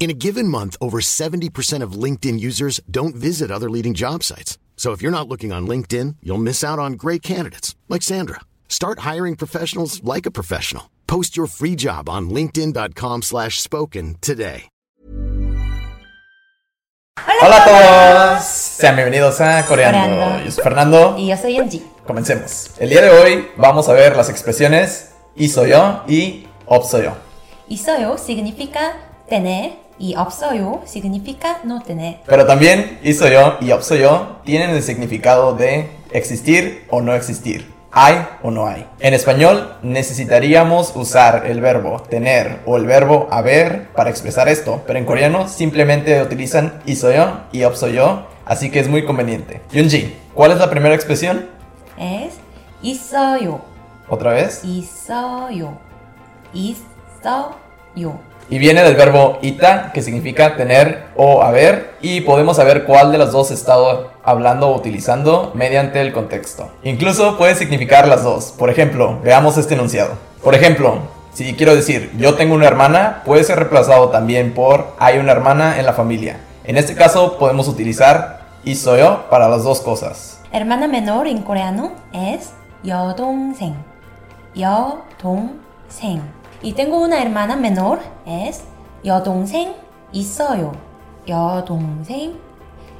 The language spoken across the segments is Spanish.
In a given month, over 70% of LinkedIn users don't visit other leading job sites. So if you're not looking on LinkedIn, you'll miss out on great candidates like Sandra. Start hiring professionals like a professional. Post your free job on linkedin.com/spoken today. Hola, a todos. Sean bienvenidos a Coreando. Coreando. Yo soy Fernando y yo soy Angie. Comencemos. El día de hoy vamos a ver las expresiones y soy yo y obsoyo. Y soy yo significa tener y 없어요 significa no tener. Pero también hizo yo y yo tienen el significado de existir o no existir. Hay o no hay. En español necesitaríamos usar el verbo tener o el verbo haber para expresar esto, pero en coreano simplemente utilizan hizo yo y yo, así que es muy conveniente. Yunji, ¿cuál es la primera expresión? Es 있어요. Otra vez. 있어요. 있어요. Y viene del verbo ita, que significa tener o haber, y podemos saber cuál de las dos he estado hablando o utilizando mediante el contexto. Incluso puede significar las dos. Por ejemplo, veamos este enunciado. Por ejemplo, si quiero decir yo tengo una hermana, puede ser reemplazado también por hay una hermana en la familia. En este caso podemos utilizar isoyo para las dos cosas. Hermana menor en coreano es 여동생. 여동생. Y tengo una hermana menor es 여동생 있어요. 여동생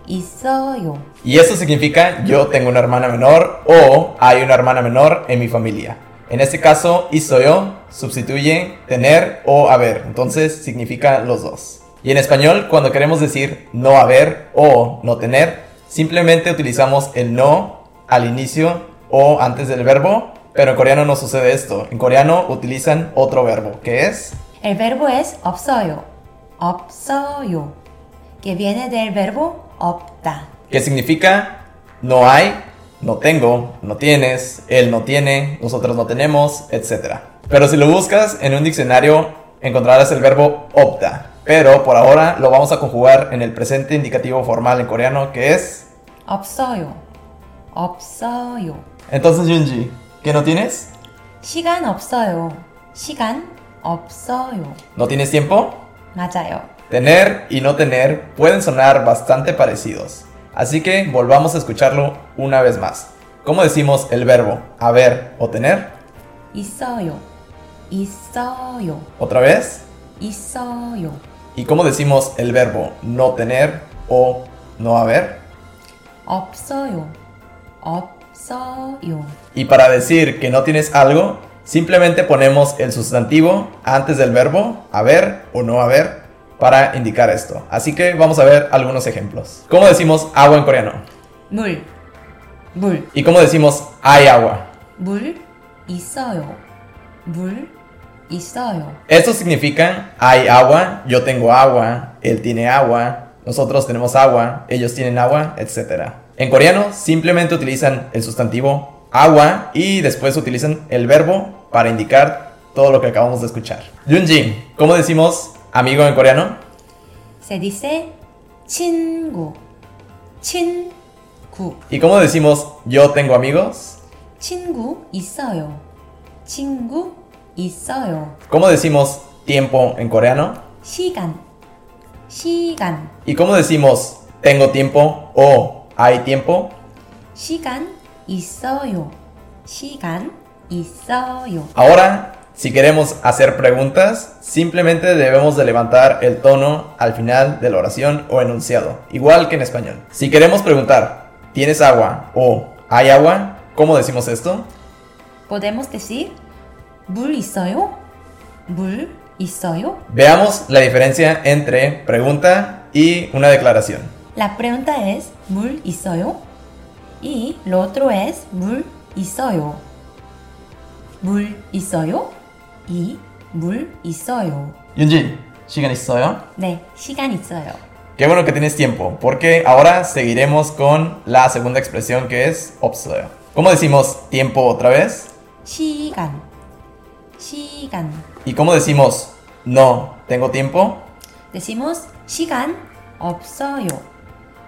있어요. Y eso significa yo tengo una hermana menor o hay una hermana menor en mi familia. En este caso, isoyo sustituye tener o haber, entonces significa los dos. Y en español, cuando queremos decir no haber o no tener, simplemente utilizamos el no al inicio o antes del verbo, pero en coreano no sucede esto. En coreano utilizan otro verbo, que es El verbo es 없어요. 없어요. Que viene del verbo 없다. que significa no hay, no tengo, no tienes, él no tiene, nosotros no tenemos, etc. Pero si lo buscas en un diccionario encontrarás el verbo opta, pero por ahora lo vamos a conjugar en el presente indicativo formal en coreano que es... 없어요. 없어요. Entonces Junji, ¿qué no tienes? 시간 없어요. 시간 없어요. ¿No tienes tiempo? 맞아요. Tener y no tener pueden sonar bastante parecidos, así que volvamos a escucharlo una vez más. ¿Cómo decimos el verbo haber o tener? 있어요. 있어요. Otra vez. 있어요. ¿Y cómo decimos el verbo no tener o no haber? 없어요. 없어요. Y para decir que no tienes algo, simplemente ponemos el sustantivo antes del verbo haber o no haber para indicar esto. Así que vamos a ver algunos ejemplos. ¿Cómo decimos agua en coreano? 물. 물. ¿Y cómo decimos hay agua? 물 있어요. 물 있어요. Esto significa hay agua, yo tengo agua, él tiene agua, nosotros tenemos agua, ellos tienen agua, etc. En coreano simplemente utilizan el sustantivo agua y después utilizan el verbo para indicar todo lo que acabamos de escuchar. Yunjin, ¿cómo decimos amigo en coreano? Se dice 친구. 친구. ¿Y cómo decimos yo tengo amigos? 친구 있어요. 친구 있어요. ¿Cómo decimos tiempo en coreano? 시간. 시간. ¿Y cómo decimos tengo tiempo o hay tiempo? 시간 있어요. 시간 있어요. Ahora, si queremos hacer preguntas, simplemente debemos de levantar el tono al final de la oración o enunciado, igual que en español. Si queremos preguntar, ¿tienes agua? o ¿hay agua? ¿Cómo decimos esto? Podemos decir 물 있어요? 물 있어요? Veamos la diferencia entre pregunta y una declaración. La pregunta es 물 있어요? Y lo otro es 물 있어요. 물 있어요? Y 물 있어요. 윤진, 시간 있어요? 네, 시간 있어요. Qué bueno que tienes tiempo, porque ahora seguiremos con la segunda expresión que es 없어요. ¿Cómo decimos tiempo otra vez? 시간, 시간. ¿Y cómo decimos no tengo tiempo? Decimos 시간 없어요.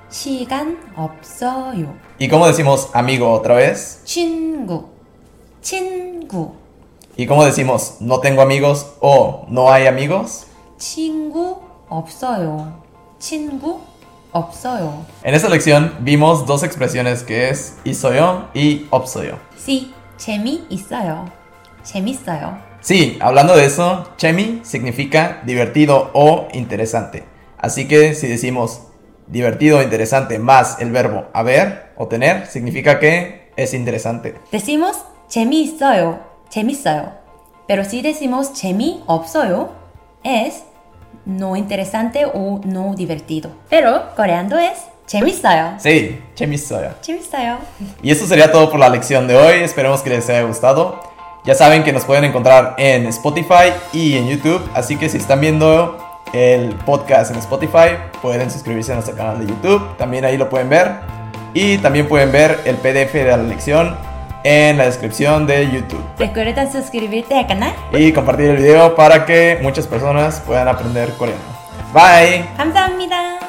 시간 없어요. ¿Y cómo decimos amigo otra vez? 친구, 친구, ¿Y cómo decimos no tengo amigos o no hay amigos? 친구 없어요. 친구 없어요. En esta lección vimos dos expresiones que es 있어요 y 없어요. Sí, 재미 있어요. 재밌어요. Sí, hablando de eso, chemi significa divertido o interesante. Así que si decimos divertido o interesante más el verbo haber o tener, significa que es interesante. Decimos 재미있어요. 재밌어요. Pero si decimos 재미없어요, es no interesante o no divertido. Pero coreano es 재밌어요. Sí, 재밌어요. 재밌어요. Y eso sería todo por la lección de hoy. Esperemos que les haya gustado. Ya saben que nos pueden encontrar en Spotify y en YouTube. Así que si están viendo el podcast en Spotify, pueden suscribirse a nuestro canal de YouTube. También ahí lo pueden ver. Y también pueden ver el PDF de la lección en la descripción de YouTube. Recuerda suscribirte al canal. Y compartir el video para que muchas personas puedan aprender coreano. Bye. 감사합니다.